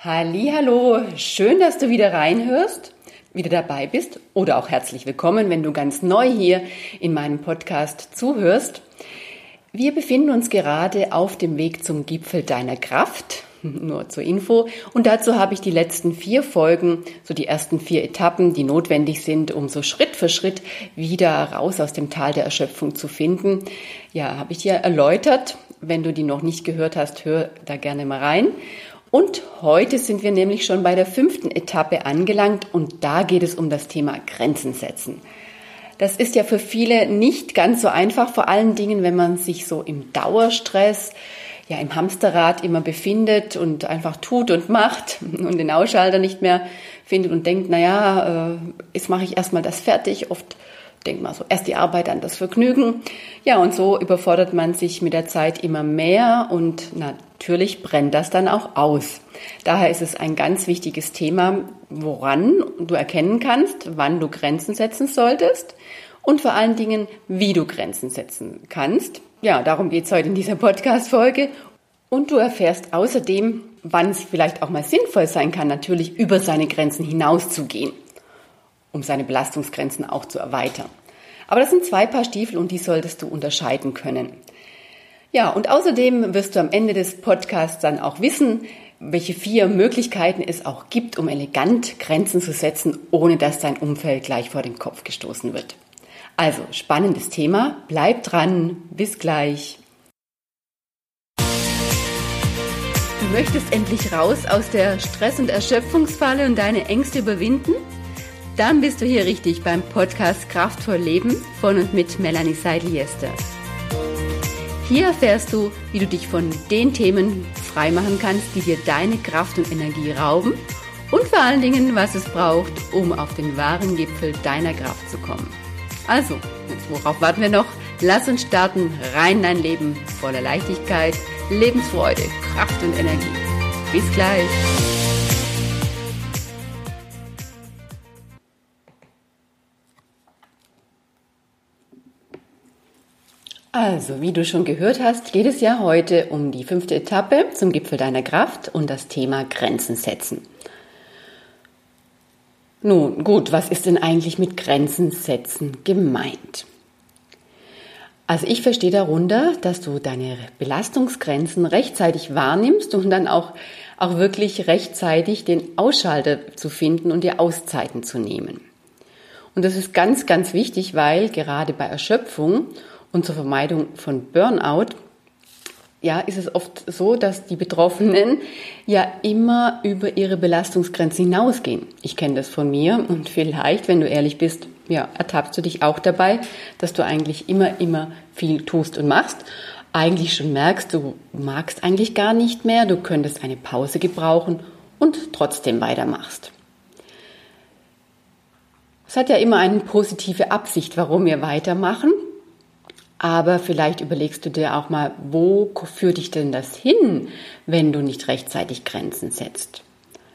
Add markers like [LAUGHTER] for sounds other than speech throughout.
Hallo, schön, dass du wieder reinhörst, wieder dabei bist oder auch herzlich willkommen, wenn du ganz neu hier in meinem Podcast zuhörst. Wir befinden uns gerade auf dem Weg zum Gipfel deiner Kraft, [LAUGHS] nur zur Info. Und dazu habe ich die letzten vier Folgen, so die ersten vier Etappen, die notwendig sind, um so Schritt für Schritt wieder raus aus dem Tal der Erschöpfung zu finden. Ja, habe ich dir erläutert. Wenn du die noch nicht gehört hast, hör da gerne mal rein. Und heute sind wir nämlich schon bei der fünften Etappe angelangt und da geht es um das Thema Grenzen setzen. Das ist ja für viele nicht ganz so einfach, vor allen Dingen, wenn man sich so im Dauerstress, ja im Hamsterrad immer befindet und einfach tut und macht [LAUGHS] und den Ausschalter nicht mehr findet und denkt, naja, äh, jetzt mache ich erstmal das fertig. Oft denkt man so, erst die Arbeit, dann das Vergnügen. Ja, und so überfordert man sich mit der Zeit immer mehr und natürlich brennt das dann auch aus. Daher ist es ein ganz wichtiges Thema, woran du erkennen kannst, wann du Grenzen setzen solltest und vor allen Dingen, wie du Grenzen setzen kannst. Ja, darum geht es heute in dieser Podcast-Folge. Und du erfährst außerdem, wann es vielleicht auch mal sinnvoll sein kann, natürlich über seine Grenzen hinauszugehen um seine Belastungsgrenzen auch zu erweitern. Aber das sind zwei Paar Stiefel und die solltest du unterscheiden können. Ja, und außerdem wirst du am Ende des Podcasts dann auch wissen, welche vier Möglichkeiten es auch gibt, um elegant Grenzen zu setzen, ohne dass dein Umfeld gleich vor den Kopf gestoßen wird. Also, spannendes Thema. Bleib dran. Bis gleich. Du möchtest endlich raus aus der Stress- und Erschöpfungsfalle und deine Ängste überwinden? Dann bist du hier richtig beim Podcast Kraftvoll Leben von und mit Melanie Seidel-Jester. Hier erfährst du, wie du dich von den Themen freimachen kannst, die dir deine Kraft und Energie rauben und vor allen Dingen, was es braucht, um auf den wahren Gipfel deiner Kraft zu kommen. Also, worauf warten wir noch? Lass uns starten, rein in dein Leben voller Leichtigkeit, Lebensfreude, Kraft und Energie. Bis gleich! Also, wie du schon gehört hast, geht es ja heute um die fünfte Etappe zum Gipfel deiner Kraft und das Thema Grenzen setzen. Nun, gut, was ist denn eigentlich mit Grenzen setzen gemeint? Also ich verstehe darunter, dass du deine Belastungsgrenzen rechtzeitig wahrnimmst und dann auch, auch wirklich rechtzeitig den Ausschalter zu finden und dir Auszeiten zu nehmen. Und das ist ganz, ganz wichtig, weil gerade bei Erschöpfung und zur Vermeidung von Burnout, ja, ist es oft so, dass die Betroffenen ja immer über ihre Belastungsgrenzen hinausgehen. Ich kenne das von mir und vielleicht, wenn du ehrlich bist, ja, ertappst du dich auch dabei, dass du eigentlich immer, immer viel tust und machst. Eigentlich schon merkst, du magst eigentlich gar nicht mehr, du könntest eine Pause gebrauchen und trotzdem weitermachst. Es hat ja immer eine positive Absicht, warum wir weitermachen. Aber vielleicht überlegst du dir auch mal, wo führt dich denn das hin, wenn du nicht rechtzeitig Grenzen setzt?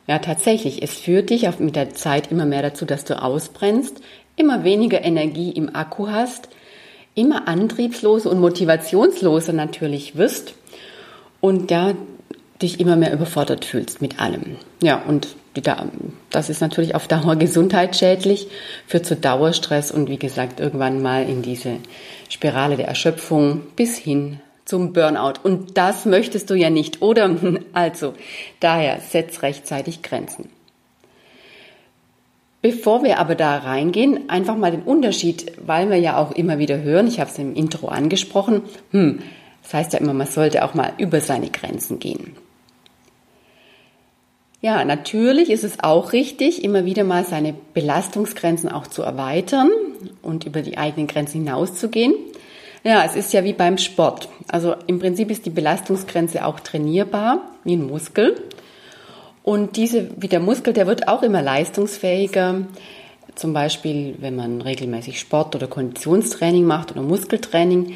Ja, tatsächlich, es führt dich mit der Zeit immer mehr dazu, dass du ausbrennst, immer weniger Energie im Akku hast, immer antriebsloser und motivationsloser natürlich wirst und ja, dich immer mehr überfordert fühlst mit allem. Ja, und das ist natürlich auf Dauer [LAUGHS] gesundheitsschädlich, führt zu Dauerstress und wie gesagt irgendwann mal in diese Spirale der Erschöpfung bis hin zum Burnout. Und das möchtest du ja nicht, oder? [LAUGHS] Also, daher setz rechtzeitig Grenzen. Bevor wir aber da reingehen, einfach mal den Unterschied, weil wir ja auch immer wieder hören, ich habe es im Intro angesprochen, hm, das heißt ja immer, man sollte auch mal über seine Grenzen gehen. Ja, natürlich ist es auch richtig, immer wieder mal seine Belastungsgrenzen auch zu erweitern und über die eigenen Grenzen hinauszugehen. Ja, es ist ja wie beim Sport. Also im Prinzip ist die Belastungsgrenze auch trainierbar, wie ein Muskel. Und diese, wie der Muskel, der wird auch immer leistungsfähiger. Zum Beispiel, wenn man regelmäßig Sport oder Konditionstraining macht oder Muskeltraining.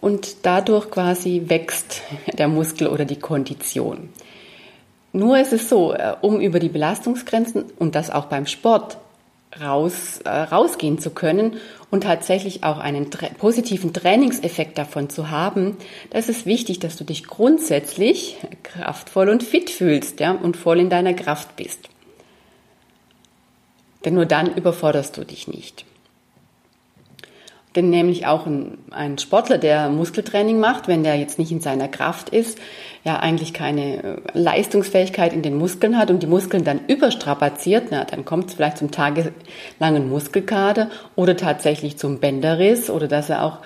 Und dadurch quasi wächst der Muskel oder die Kondition. Nur ist es so, äh, um über die Belastungsgrenzen und das auch beim Sport raus, äh, rausgehen zu können und tatsächlich auch einen tra positiven Trainingseffekt davon zu haben, das ist wichtig, dass du dich grundsätzlich kraftvoll und fit fühlst ja, und voll in deiner Kraft bist. Denn nur dann überforderst du dich nicht. Denn nämlich auch ein, ein, Sportler, der Muskeltraining macht, wenn der jetzt nicht in seiner Kraft ist, ja eigentlich keine äh, Leistungsfähigkeit in den Muskeln hat und die Muskeln dann überstrapaziert, na, dann kommt es vielleicht zum tagelangen Muskelkater oder tatsächlich zum Bänderriss oder dass er auch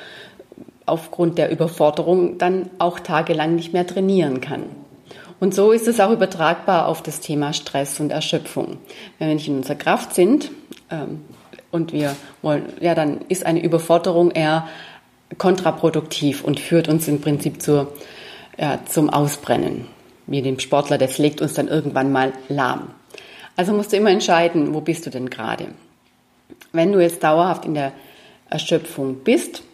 aufgrund der Überforderung dann auch tagelang nicht mehr trainieren kann. Und so ist es auch übertragbar auf das Thema Stress und Erschöpfung. Wenn wir nicht in unserer Kraft sind, ähm, und wir wollen, ja, dann ist eine Überforderung eher kontraproduktiv und führt uns im Prinzip zur, ja, zum Ausbrennen. Wie dem Sportler, das legt uns dann irgendwann mal lahm. Also musst du immer entscheiden, wo bist du denn gerade. Wenn du jetzt dauerhaft in der Erschöpfung bist,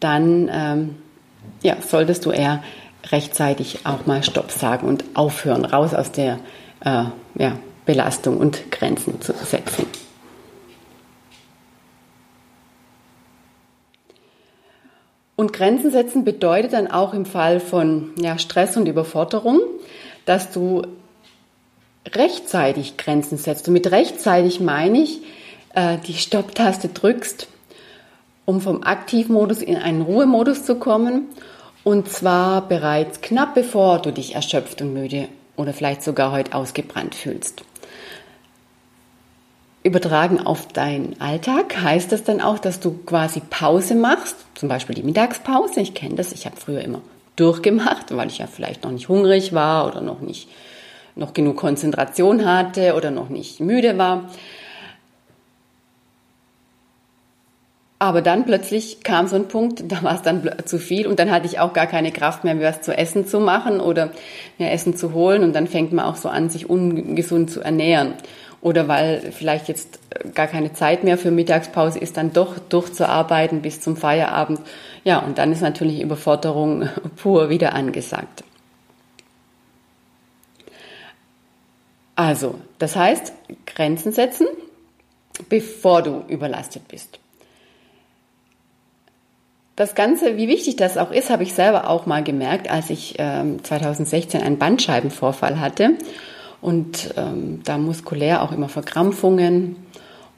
dann ähm, ja, solltest du eher rechtzeitig auch mal Stopp sagen und aufhören, raus aus der äh, ja, Belastung und Grenzen zu setzen. Und Grenzen setzen bedeutet dann auch im Fall von ja, Stress und Überforderung, dass du rechtzeitig Grenzen setzt. Und mit rechtzeitig meine ich, äh, die Stopptaste drückst, um vom Aktivmodus in einen Ruhemodus zu kommen. Und zwar bereits knapp bevor du dich erschöpft und müde oder vielleicht sogar heute ausgebrannt fühlst. Übertragen auf deinen Alltag. Heißt das dann auch, dass du quasi Pause machst, zum Beispiel die Mittagspause. Ich kenne das, ich habe früher immer durchgemacht, weil ich ja vielleicht noch nicht hungrig war oder noch nicht noch genug Konzentration hatte oder noch nicht müde war. Aber dann plötzlich kam so ein Punkt, da war es dann zu viel und dann hatte ich auch gar keine Kraft mehr, mir was zu essen zu machen oder mir Essen zu holen. Und dann fängt man auch so an, sich ungesund zu ernähren oder weil vielleicht jetzt gar keine Zeit mehr für Mittagspause ist, dann doch durchzuarbeiten bis zum Feierabend. Ja, und dann ist natürlich Überforderung [LAUGHS] pur wieder angesagt. Also, das heißt, Grenzen setzen, bevor du überlastet bist. Das Ganze, wie wichtig das auch ist, habe ich selber auch mal gemerkt, als ich ähm, 2016 einen Bandscheibenvorfall hatte und ähm, da muskulär auch immer Verkrampfungen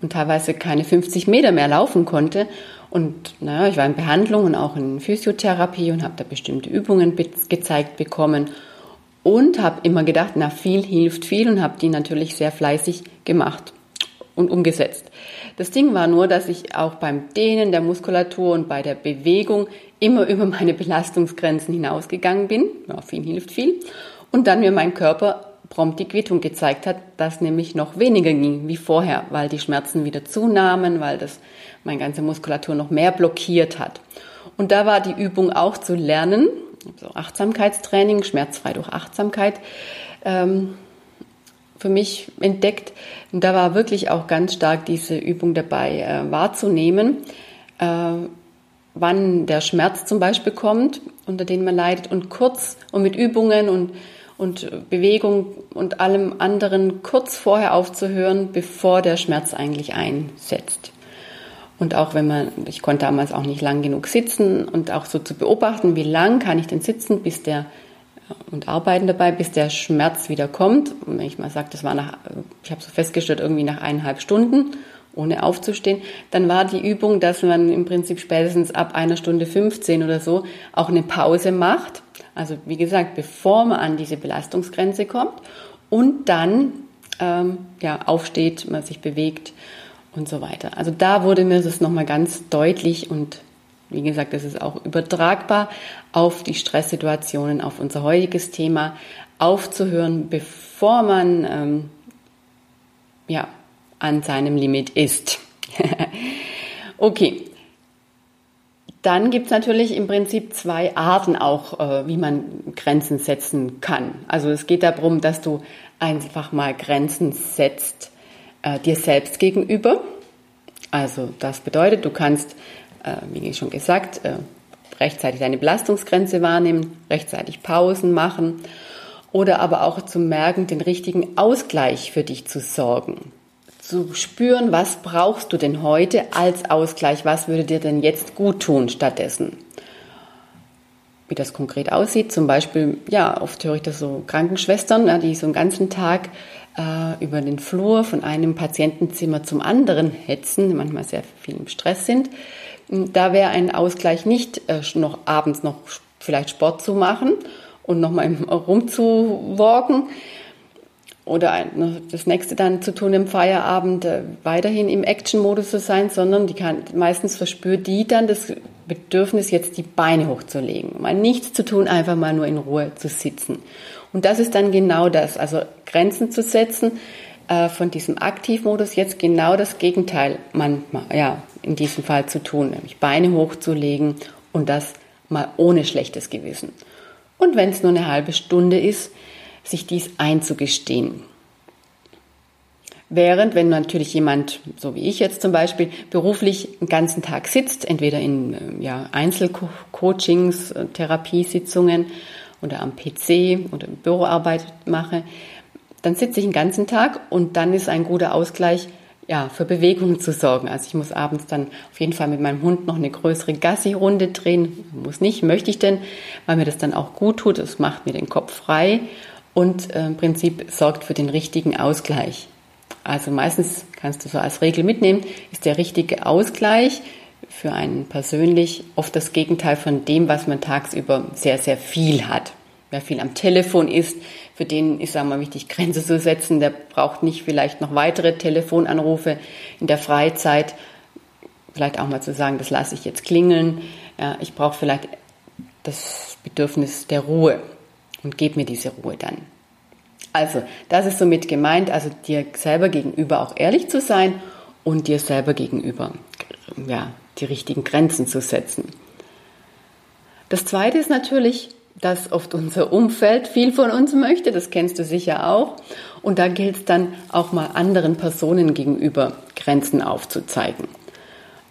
und teilweise keine 50 Meter mehr laufen konnte. Und naja, ich war in Behandlung und auch in Physiotherapie und habe da bestimmte Übungen gezeigt bekommen und habe immer gedacht, na viel hilft viel und habe die natürlich sehr fleißig gemacht und umgesetzt. Das Ding war nur, dass ich auch beim Dehnen der Muskulatur und bei der Bewegung immer über meine Belastungsgrenzen hinausgegangen bin. Ja, viel hilft viel. Und dann mir mein Körper prompt die Quittung gezeigt hat, dass nämlich noch weniger ging wie vorher, weil die Schmerzen wieder zunahmen, weil das meine ganze Muskulatur noch mehr blockiert hat. Und da war die Übung auch zu lernen, so Achtsamkeitstraining, schmerzfrei durch Achtsamkeit, ähm, für mich entdeckt. Und da war wirklich auch ganz stark diese Übung dabei äh, wahrzunehmen, äh, wann der Schmerz zum Beispiel kommt, unter den man leidet und kurz und mit Übungen und und Bewegung und allem anderen kurz vorher aufzuhören, bevor der Schmerz eigentlich einsetzt. Und auch wenn man, ich konnte damals auch nicht lang genug sitzen und auch so zu beobachten, wie lang kann ich denn sitzen, bis der und arbeiten dabei, bis der Schmerz wieder kommt. Und wenn ich mal sage, das war nach, ich habe so festgestellt, irgendwie nach eineinhalb Stunden, ohne aufzustehen, dann war die Übung, dass man im Prinzip spätestens ab einer Stunde 15 oder so auch eine Pause macht also wie gesagt, bevor man an diese Belastungsgrenze kommt und dann ähm, ja, aufsteht, man sich bewegt und so weiter. Also da wurde mir das nochmal ganz deutlich und wie gesagt, das ist auch übertragbar auf die Stresssituationen, auf unser heutiges Thema, aufzuhören, bevor man ähm, ja, an seinem Limit ist. [LAUGHS] okay, dann gibt es natürlich im Prinzip zwei Arten auch, äh, wie man Grenzen setzen kann. Also es geht darum, dass du einfach mal Grenzen setzt äh, dir selbst gegenüber. Also das bedeutet, du kannst, äh, wie schon gesagt, äh, rechtzeitig deine Belastungsgrenze wahrnehmen, rechtzeitig Pausen machen oder aber auch zu merken, den richtigen Ausgleich für dich zu sorgen zu spüren, was brauchst du denn heute als Ausgleich, was würde dir denn jetzt gut tun stattdessen. Wie das konkret aussieht, zum Beispiel, ja, oft höre ich das so Krankenschwestern, ja, die so einen ganzen Tag äh, über den Flur von einem Patientenzimmer zum anderen hetzen, manchmal sehr viel im Stress sind. Da wäre ein Ausgleich nicht äh, noch abends noch vielleicht Sport zu machen und nochmal [LAUGHS] rumzuwalken, oder ein, das nächste dann zu tun im Feierabend, äh, weiterhin im Action-Modus zu sein, sondern die kann, meistens verspürt die dann das Bedürfnis, jetzt die Beine hochzulegen, mal nichts zu tun, einfach mal nur in Ruhe zu sitzen. Und das ist dann genau das, also Grenzen zu setzen, äh, von diesem Aktivmodus jetzt genau das Gegenteil manchmal, ja, in diesem Fall zu tun, nämlich Beine hochzulegen und das mal ohne schlechtes Gewissen. Und wenn es nur eine halbe Stunde ist, sich dies einzugestehen. Während, wenn natürlich jemand, so wie ich jetzt zum Beispiel, beruflich den ganzen Tag sitzt, entweder in äh, ja, Einzelcoachings, äh, Therapiesitzungen oder am PC oder Büroarbeit mache, dann sitze ich den ganzen Tag und dann ist ein guter Ausgleich, ja, für Bewegung zu sorgen. Also ich muss abends dann auf jeden Fall mit meinem Hund noch eine größere Gassi-Runde drehen. Muss nicht, möchte ich denn, weil mir das dann auch gut tut. Es macht mir den Kopf frei und äh, im Prinzip sorgt für den richtigen Ausgleich. Also meistens kannst du so als Regel mitnehmen, ist der richtige Ausgleich für einen persönlich oft das Gegenteil von dem, was man tagsüber sehr, sehr viel hat. Wer viel am Telefon ist, für den ist einmal wichtig, Grenze zu setzen. Der braucht nicht vielleicht noch weitere Telefonanrufe in der Freizeit. Vielleicht auch mal zu sagen, das lasse ich jetzt klingeln. Ja, ich brauche vielleicht das Bedürfnis der Ruhe und gib mir diese Ruhe dann. Also, das ist somit gemeint, also dir selber gegenüber auch ehrlich zu sein und dir selber gegenüber ja, die richtigen Grenzen zu setzen. Das zweite ist natürlich, dass oft unser Umfeld viel von uns möchte, das kennst du sicher auch. Und da gilt es dann auch mal anderen Personen gegenüber Grenzen aufzuzeigen.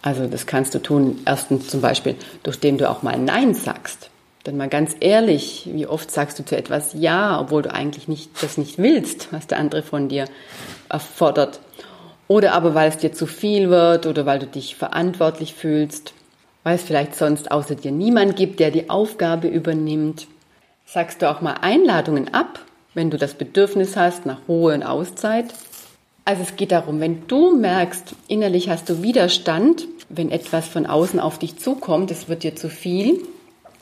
Also das kannst du tun, erstens zum Beispiel, durch den du auch mal Nein sagst. Denn mal ganz ehrlich, wie oft sagst du zu etwas Ja, obwohl du eigentlich nicht, das nicht willst, was der andere von dir erfordert. Oder aber weil es dir zu viel wird oder weil du dich verantwortlich fühlst, weil es vielleicht sonst außer dir niemand gibt, der die Aufgabe übernimmt. Sagst du auch mal Einladungen ab, wenn du das Bedürfnis hast nach Ruhe und Auszeit. Also es geht darum, wenn du merkst, innerlich hast du Widerstand, wenn etwas von außen auf dich zukommt, es wird dir zu viel,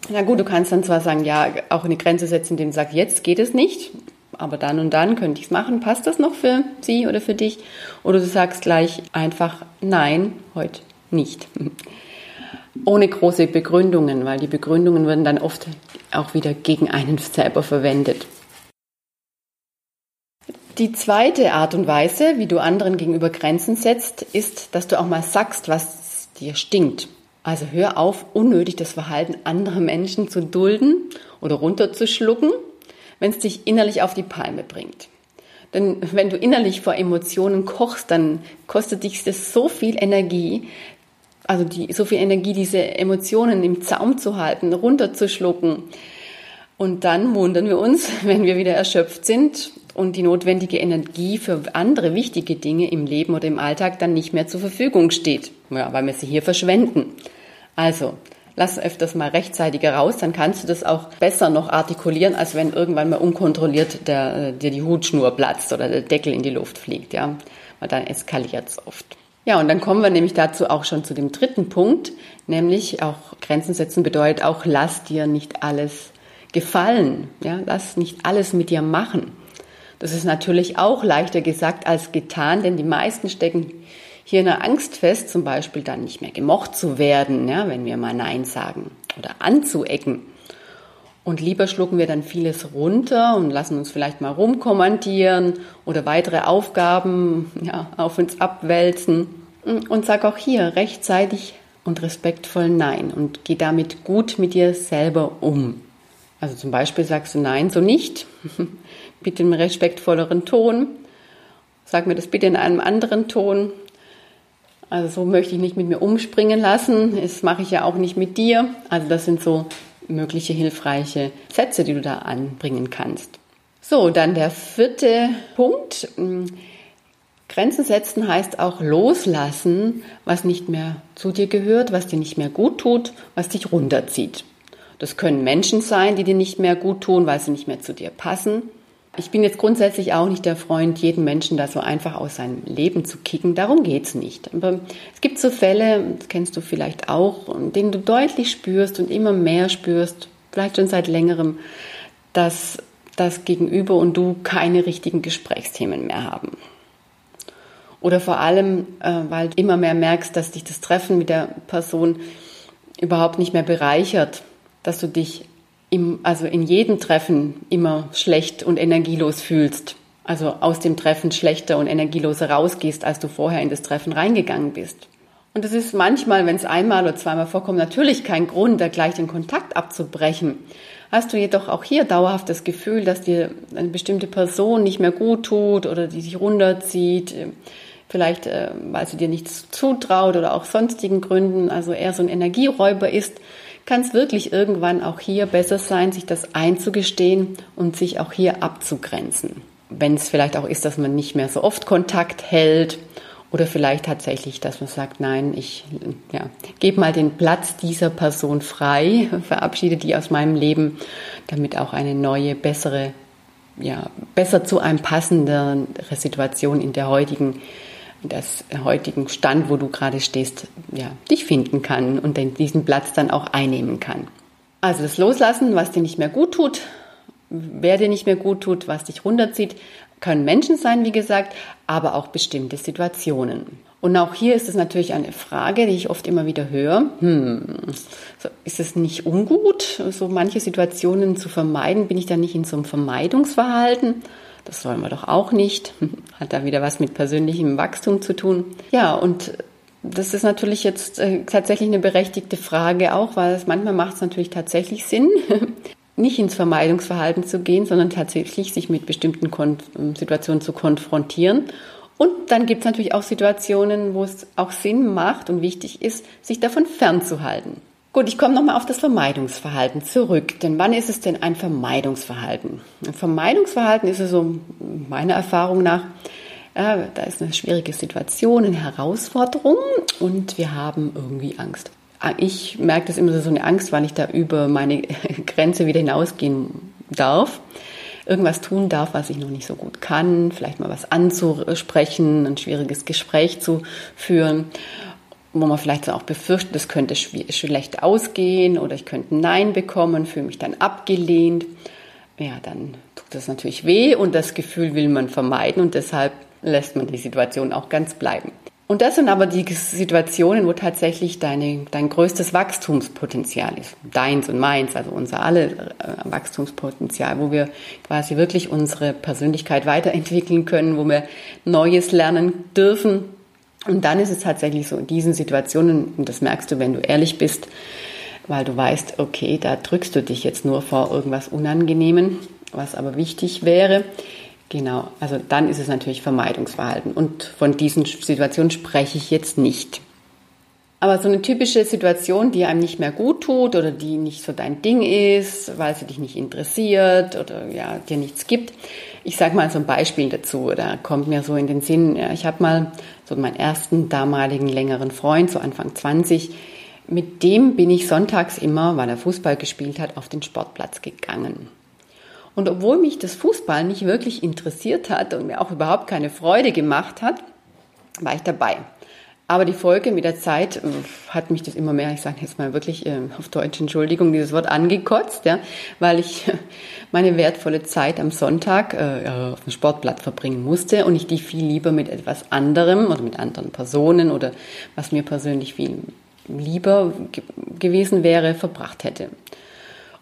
na gut, du kannst dann zwar sagen, ja, auch eine Grenze setzen, indem du sagst, jetzt geht es nicht, aber dann und dann könnte ich es machen. Passt das noch für sie oder für dich? Oder du sagst gleich einfach, nein, heute nicht. [LAUGHS] Ohne große Begründungen, weil die Begründungen werden dann oft auch wieder gegen einen selber verwendet. Die zweite Art und Weise, wie du anderen gegenüber Grenzen setzt, ist, dass du auch mal sagst, was dir stinkt. Also hör auf, unnötig das Verhalten anderer Menschen zu dulden oder runterzuschlucken, wenn es dich innerlich auf die Palme bringt. Denn wenn du innerlich vor Emotionen kochst, dann kostet dich das so viel Energie, also die, so viel Energie, diese Emotionen im Zaum zu halten, runterzuschlucken. Und dann wundern wir uns, [LAUGHS] wenn wir wieder erschöpft sind und die notwendige Energie für andere wichtige Dinge im Leben oder im Alltag dann nicht mehr zur Verfügung steht, ja, weil wir sie hier verschwenden. Also, lass öfters mal rechtzeitiger raus, dann kannst du das auch besser noch artikulieren, als wenn irgendwann mal unkontrolliert der, äh, dir die Hutschnur platzt oder der Deckel in die Luft fliegt, ja. Weil dann eskaliert es oft. Ja, und dann kommen wir nämlich dazu auch schon zu dem dritten Punkt, nämlich auch Grenzen setzen bedeutet auch, lass dir nicht alles gefallen, ja, lass nicht alles mit dir machen. Das ist natürlich auch leichter gesagt als getan, denn die meisten stecken hier in der Angst fest, zum Beispiel dann nicht mehr gemocht zu werden, ja, wenn wir mal Nein sagen oder anzuecken. Und lieber schlucken wir dann vieles runter und lassen uns vielleicht mal rumkommandieren oder weitere Aufgaben ja, auf uns abwälzen. Und sag auch hier rechtzeitig und respektvoll Nein und geh damit gut mit dir selber um. Also zum Beispiel sagst du Nein, so nicht. [LAUGHS] bitte im respektvolleren Ton. Sag mir das bitte in einem anderen Ton. Also so möchte ich nicht mit mir umspringen lassen. Das mache ich ja auch nicht mit dir. Also das sind so mögliche hilfreiche Sätze, die du da anbringen kannst. So, dann der vierte Punkt. Grenzen setzen heißt auch loslassen, was nicht mehr zu dir gehört, was dir nicht mehr gut tut, was dich runterzieht. Das können Menschen sein, die dir nicht mehr gut tun, weil sie nicht mehr zu dir passen. Ich bin jetzt grundsätzlich auch nicht der Freund, jeden Menschen da so einfach aus seinem Leben zu kicken. Darum geht's nicht. Aber es gibt so Fälle, das kennst du vielleicht auch, in denen du deutlich spürst und immer mehr spürst, vielleicht schon seit längerem, dass das Gegenüber und du keine richtigen Gesprächsthemen mehr haben. Oder vor allem, äh, weil du immer mehr merkst, dass dich das Treffen mit der Person überhaupt nicht mehr bereichert, dass du dich im, also in jedem Treffen immer schlecht und energielos fühlst. Also aus dem Treffen schlechter und energieloser rausgehst, als du vorher in das Treffen reingegangen bist. Und das ist manchmal, wenn es einmal oder zweimal vorkommt, natürlich kein Grund, da gleich den Kontakt abzubrechen. Hast du jedoch auch hier dauerhaft das Gefühl, dass dir eine bestimmte Person nicht mehr gut tut oder die sich runterzieht, vielleicht äh, weil sie dir nichts zutraut oder auch sonstigen Gründen, also eher so ein Energieräuber ist, kann es wirklich irgendwann auch hier besser sein, sich das einzugestehen und sich auch hier abzugrenzen. Wenn es vielleicht auch ist, dass man nicht mehr so oft Kontakt hält oder vielleicht tatsächlich, dass man sagt, nein, ich ja, gebe mal den Platz dieser Person frei, [LAUGHS] verabschiede die aus meinem Leben, damit auch eine neue, bessere, ja, besser zu einem passendere Situation in der heutigen das heutigen Stand, wo du gerade stehst, ja, dich finden kann und diesen Platz dann auch einnehmen kann. Also das Loslassen, was dir nicht mehr gut tut, wer dir nicht mehr gut tut, was dich runterzieht, können Menschen sein, wie gesagt, aber auch bestimmte Situationen. Und auch hier ist es natürlich eine Frage, die ich oft immer wieder höre. Hm, ist es nicht ungut, so manche Situationen zu vermeiden? Bin ich da nicht in so einem Vermeidungsverhalten? Das wollen wir doch auch nicht. [LAUGHS] Hat da wieder was mit persönlichem Wachstum zu tun. Ja, und das ist natürlich jetzt äh, tatsächlich eine berechtigte Frage auch, weil es manchmal macht es natürlich tatsächlich Sinn, [LAUGHS] nicht ins Vermeidungsverhalten zu gehen, sondern tatsächlich sich mit bestimmten Kon Situationen zu konfrontieren. Und dann gibt es natürlich auch Situationen, wo es auch Sinn macht und wichtig ist, sich davon fernzuhalten. Gut, ich komme nochmal auf das Vermeidungsverhalten zurück. Denn wann ist es denn ein Vermeidungsverhalten? Ein Vermeidungsverhalten ist es so meiner Erfahrung nach, ja, da ist eine schwierige Situation, eine Herausforderung und wir haben irgendwie Angst. Ah, ich merke das immer so eine Angst, weil ich da über meine [LAUGHS] Grenze wieder hinausgehen darf irgendwas tun darf, was ich noch nicht so gut kann, vielleicht mal was anzusprechen, ein schwieriges Gespräch zu führen wo man vielleicht auch befürchtet, das könnte schlecht ausgehen oder ich könnte ein Nein bekommen, fühle mich dann abgelehnt. Ja, dann tut das natürlich weh und das Gefühl will man vermeiden und deshalb lässt man die Situation auch ganz bleiben. Und das sind aber die Situationen, wo tatsächlich deine, dein größtes Wachstumspotenzial ist. Deins und meins, also unser alle äh, Wachstumspotenzial, wo wir quasi wirklich unsere Persönlichkeit weiterentwickeln können, wo wir Neues lernen dürfen und dann ist es tatsächlich so, in diesen Situationen, und das merkst du, wenn du ehrlich bist, weil du weißt, okay, da drückst du dich jetzt nur vor irgendwas Unangenehmen, was aber wichtig wäre. Genau, also dann ist es natürlich Vermeidungsverhalten. Und von diesen Situationen spreche ich jetzt nicht. Aber so eine typische Situation, die einem nicht mehr gut tut oder die nicht so dein Ding ist, weil sie dich nicht interessiert oder ja, dir nichts gibt. Ich sage mal so ein Beispiel dazu, da kommt mir so in den Sinn, ich habe mal so meinen ersten damaligen längeren Freund, so Anfang 20, mit dem bin ich sonntags immer, weil er Fußball gespielt hat, auf den Sportplatz gegangen. Und obwohl mich das Fußball nicht wirklich interessiert hat und mir auch überhaupt keine Freude gemacht hat, war ich dabei. Aber die Folge mit der Zeit äh, hat mich das immer mehr, ich sage jetzt mal wirklich äh, auf Deutsch Entschuldigung, dieses Wort angekotzt, ja, weil ich meine wertvolle Zeit am Sonntag äh, auf dem Sportplatz verbringen musste und ich die viel lieber mit etwas anderem oder mit anderen Personen oder was mir persönlich viel lieber ge gewesen wäre, verbracht hätte.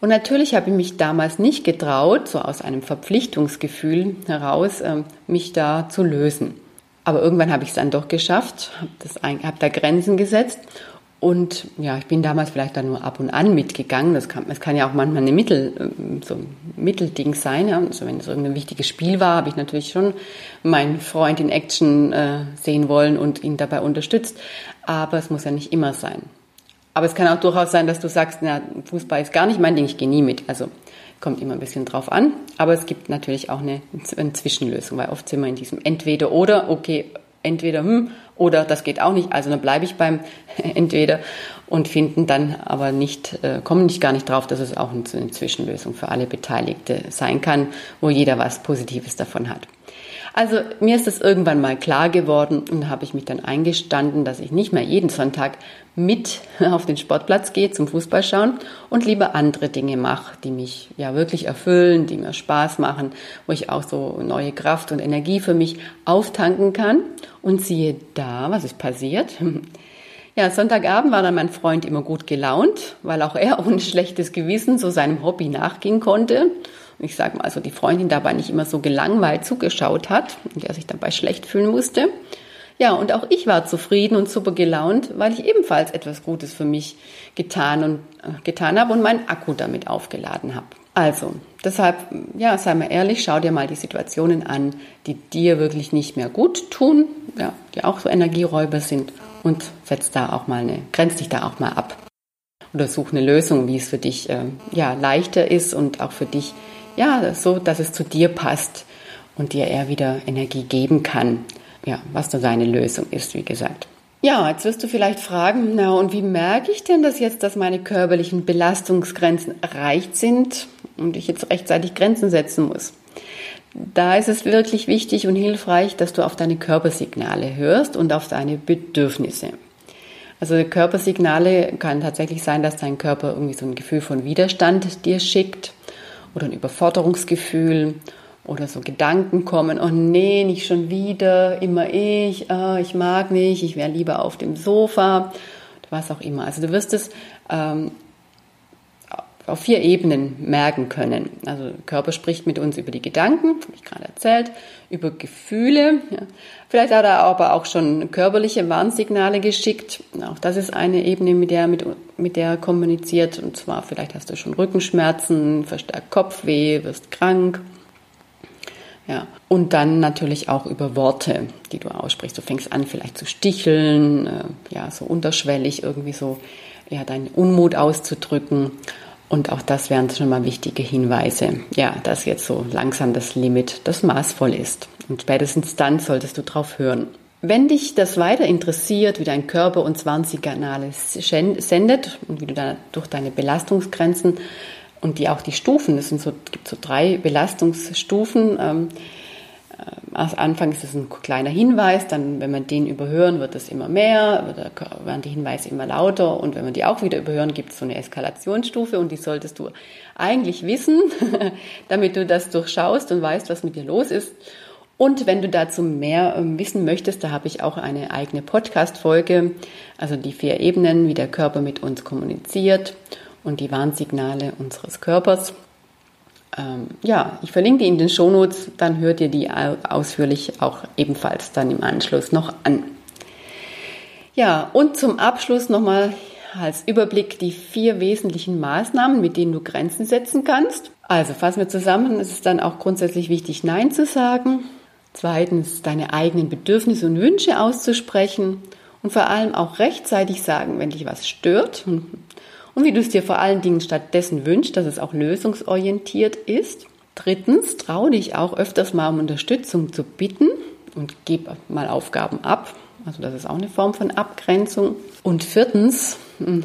Und natürlich habe ich mich damals nicht getraut, so aus einem Verpflichtungsgefühl heraus, äh, mich da zu lösen. Aber irgendwann habe ich es dann doch geschafft, habe hab da Grenzen gesetzt und ja, ich bin damals vielleicht dann nur ab und an mitgegangen. Das kann, das kann ja auch manchmal eine Mittel, ähm, so ein Mittelding sein. Ja. Also wenn es irgendein wichtiges Spiel war, habe ich natürlich schon meinen Freund in Action äh, sehen wollen und ihn dabei unterstützt. Aber es muss ja nicht immer sein. Aber es kann auch durchaus sein, dass du sagst, na, Fußball ist gar nicht mein Ding, ich gehe nie mit. Also Kommt immer ein bisschen drauf an. Aber es gibt natürlich auch eine, eine Zwischenlösung, weil oft sind wir in diesem entweder oder, okay, entweder hm oder das geht auch nicht, also dann bleibe ich beim [LAUGHS] entweder und finden dann aber nicht, äh, kommen nicht gar nicht drauf, dass es auch eine Zwischenlösung für alle Beteiligte sein kann, wo jeder was Positives davon hat. Also mir ist das irgendwann mal klar geworden und habe ich mich dann eingestanden, dass ich nicht mehr jeden Sonntag mit [LAUGHS] auf den Sportplatz gehe zum Fußballschauen und lieber andere Dinge mache, die mich ja wirklich erfüllen, die mir Spaß machen, wo ich auch so neue Kraft und Energie für mich auftanken kann. Und siehe da, was ist passiert? [LAUGHS] Ja, Sonntagabend war dann mein Freund immer gut gelaunt, weil auch er [LAUGHS] ohne schlechtes Gewissen so seinem Hobby nachgehen konnte ich sage mal, also die Freundin dabei nicht immer so gelangweilt zugeschaut hat und der sich dabei schlecht fühlen musste. Ja, und auch ich war zufrieden und super gelaunt, weil ich ebenfalls etwas Gutes für mich getan und äh, getan habe und meinen Akku damit aufgeladen habe. Also, deshalb, ja, sei mal ehrlich, schau dir mal die Situationen an, die dir wirklich nicht mehr gut tun, ja, die auch so Energieräuber sind und setz da auch mal eine, grenz dich da auch mal ab. Oder such eine Lösung, wie es für dich, äh, ja, leichter ist und auch für dich ja, so, dass es zu dir passt und dir eher wieder Energie geben kann. Ja, was da seine Lösung ist, wie gesagt. Ja, jetzt wirst du vielleicht fragen, na und wie merke ich denn das jetzt, dass meine körperlichen Belastungsgrenzen erreicht sind und ich jetzt rechtzeitig Grenzen setzen muss? Da ist es wirklich wichtig und hilfreich, dass du auf deine Körpersignale hörst und auf deine Bedürfnisse. Also Körpersignale kann tatsächlich sein, dass dein Körper irgendwie so ein Gefühl von Widerstand dir schickt oder ein Überforderungsgefühl oder so Gedanken kommen, oh nee, nicht schon wieder, immer ich, oh, ich mag nicht, ich wäre lieber auf dem Sofa, was auch immer. Also du wirst es ähm, auf vier Ebenen merken können. Also Körper spricht mit uns über die Gedanken, habe ich gerade erzählt, über Gefühle. Ja. Vielleicht hat er aber auch schon körperliche Warnsignale geschickt. Auch das ist eine Ebene, mit der, mit, mit der er kommuniziert. Und zwar vielleicht hast du schon Rückenschmerzen, verstärkt Kopfweh, wirst krank. Ja. Und dann natürlich auch über Worte, die du aussprichst. Du fängst an vielleicht zu sticheln, äh, ja, so unterschwellig irgendwie so, ja, deinen Unmut auszudrücken. Und auch das wären schon mal wichtige Hinweise. Ja, dass jetzt so langsam das Limit, das maßvoll ist. Und spätestens dann solltest du drauf hören. Wenn dich das weiter interessiert, wie dein Körper uns Warnsignale sendet und wie du da durch deine Belastungsgrenzen und die auch die Stufen, es so, gibt so drei Belastungsstufen, ähm, am Anfang ist es ein kleiner Hinweis, dann, wenn wir den überhören, wird es immer mehr, werden die Hinweise immer lauter und wenn wir die auch wieder überhören, gibt es so eine Eskalationsstufe und die solltest du eigentlich wissen, [LAUGHS] damit du das durchschaust und weißt, was mit dir los ist. Und wenn du dazu mehr ähm, wissen möchtest, da habe ich auch eine eigene Podcast-Folge, also die vier Ebenen, wie der Körper mit uns kommuniziert und die Warnsignale unseres Körpers ähm, ja, ich verlinke die in den Shownotes, dann hört ihr die ausführlich auch ebenfalls dann im Anschluss noch an. Ja, und zum Abschluss nochmal als Überblick die vier wesentlichen Maßnahmen, mit denen du Grenzen setzen kannst. Also fassen wir zusammen, es ist dann auch grundsätzlich wichtig, Nein zu sagen. Zweitens, deine eigenen Bedürfnisse und Wünsche auszusprechen und vor allem auch rechtzeitig sagen, wenn dich was stört und wie du es dir vor allen Dingen stattdessen wünschst, dass es auch lösungsorientiert ist. Drittens, trau dich auch öfters mal um Unterstützung zu bitten und gib mal Aufgaben ab. Also das ist auch eine Form von Abgrenzung. Und viertens, hm,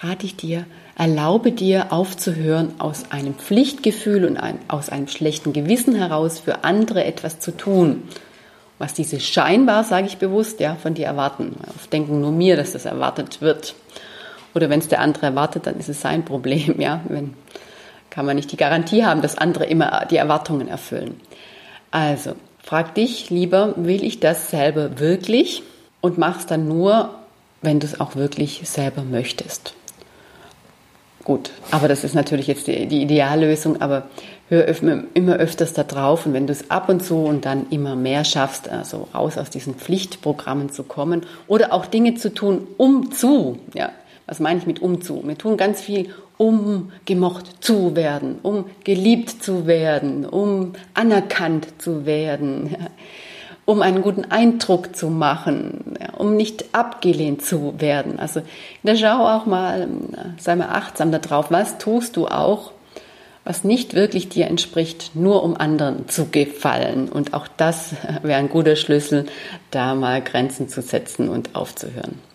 rate ich dir, erlaube dir aufzuhören, aus einem Pflichtgefühl und ein, aus einem schlechten Gewissen heraus für andere etwas zu tun. Was diese scheinbar, sage ich bewusst, ja, von dir erwarten. Oft denken nur mir, dass das erwartet wird. Oder wenn es der andere erwartet, dann ist es sein Problem. Ja, wenn kann man nicht die Garantie haben, dass andere immer die Erwartungen erfüllen. Also frag dich lieber, will ich das selber wirklich? Und mach es dann nur, wenn du es auch wirklich selber möchtest. Gut, aber das ist natürlich jetzt die, die Ideallösung, aber hör immer öfters da drauf und wenn du es ab und zu und dann immer mehr schaffst, also raus aus diesen Pflichtprogrammen zu kommen oder auch Dinge zu tun, um zu, ja, was meine ich mit umzu? Wir tun ganz viel, um gemocht zu werden, um geliebt zu werden, um anerkannt zu werden, [LAUGHS] um einen guten Eindruck zu machen, um nicht abgelehnt zu werden. Also da schau auch mal, sei mal achtsam darauf, was tust du auch, was nicht wirklich dir entspricht, nur um anderen zu gefallen. Und auch das [LAUGHS] wäre ein guter Schlüssel, da mal Grenzen zu setzen und aufzuhören.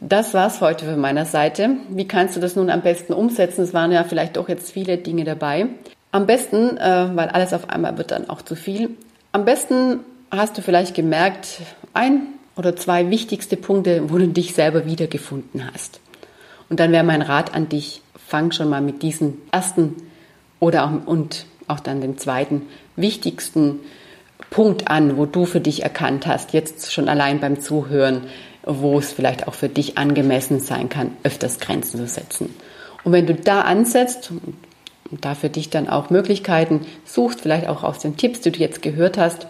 Das war's heute von meiner Seite. Wie kannst du das nun am besten umsetzen? Es waren ja vielleicht doch jetzt viele Dinge dabei. Am besten, äh, weil alles auf einmal wird dann auch zu viel. Am besten hast du vielleicht gemerkt, ein oder zwei wichtigste Punkte, wo du dich selber wiedergefunden hast. Und dann wäre mein Rat an dich, fang schon mal mit diesen ersten oder auch, und auch dann dem zweiten wichtigsten Punkt an, wo du für dich erkannt hast, jetzt schon allein beim Zuhören, wo es vielleicht auch für dich angemessen sein kann, öfters Grenzen zu setzen. Und wenn du da ansetzt und da für dich dann auch Möglichkeiten suchst, vielleicht auch aus den Tipps, die du jetzt gehört hast,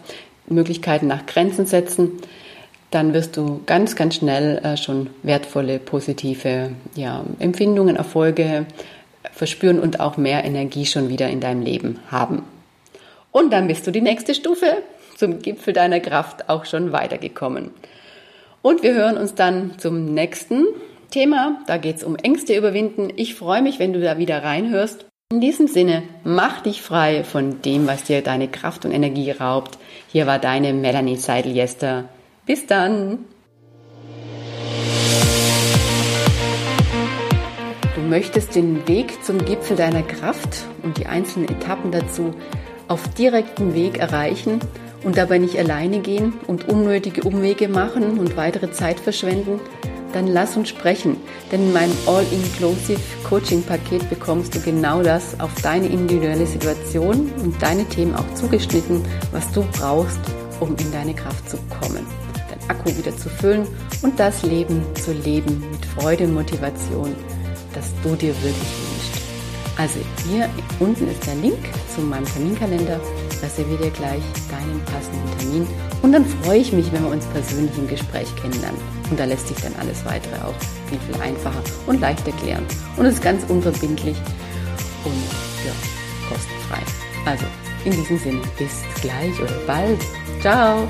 Möglichkeiten nach Grenzen setzen, dann wirst du ganz, ganz schnell äh, schon wertvolle, positive ja, Empfindungen, Erfolge verspüren und auch mehr Energie schon wieder in deinem Leben haben. Und dann bist du die nächste Stufe zum Gipfel deiner Kraft auch schon weitergekommen. Und wir hören uns dann zum nächsten Thema. Da geht es um Ängste überwinden. Ich freue mich, wenn du da wieder reinhörst. In diesem Sinne, mach dich frei von dem, was dir deine Kraft und Energie raubt. Hier war deine Melanie Seidel-Jester. Bis dann! Du möchtest den Weg zum Gipfel deiner Kraft und die einzelnen Etappen dazu auf direktem Weg erreichen und dabei nicht alleine gehen und unnötige Umwege machen und weitere Zeit verschwenden? Dann lass uns sprechen, denn in meinem All-Inclusive Coaching-Paket bekommst du genau das auf deine individuelle Situation und deine Themen auch zugeschnitten, was du brauchst, um in deine Kraft zu kommen. Akku wieder zu füllen und das Leben zu leben mit Freude und Motivation, das du dir wirklich wünschst. Also hier unten ist der Link zu meinem Terminkalender. Reserviere dir gleich deinen passenden Termin und dann freue ich mich, wenn wir uns persönlich im Gespräch kennenlernen. Und da lässt sich dann alles weitere auch viel, viel einfacher und leicht erklären. Und es ist ganz unverbindlich und ja, kostenfrei. Also in diesem Sinne, bis gleich oder bald. Ciao!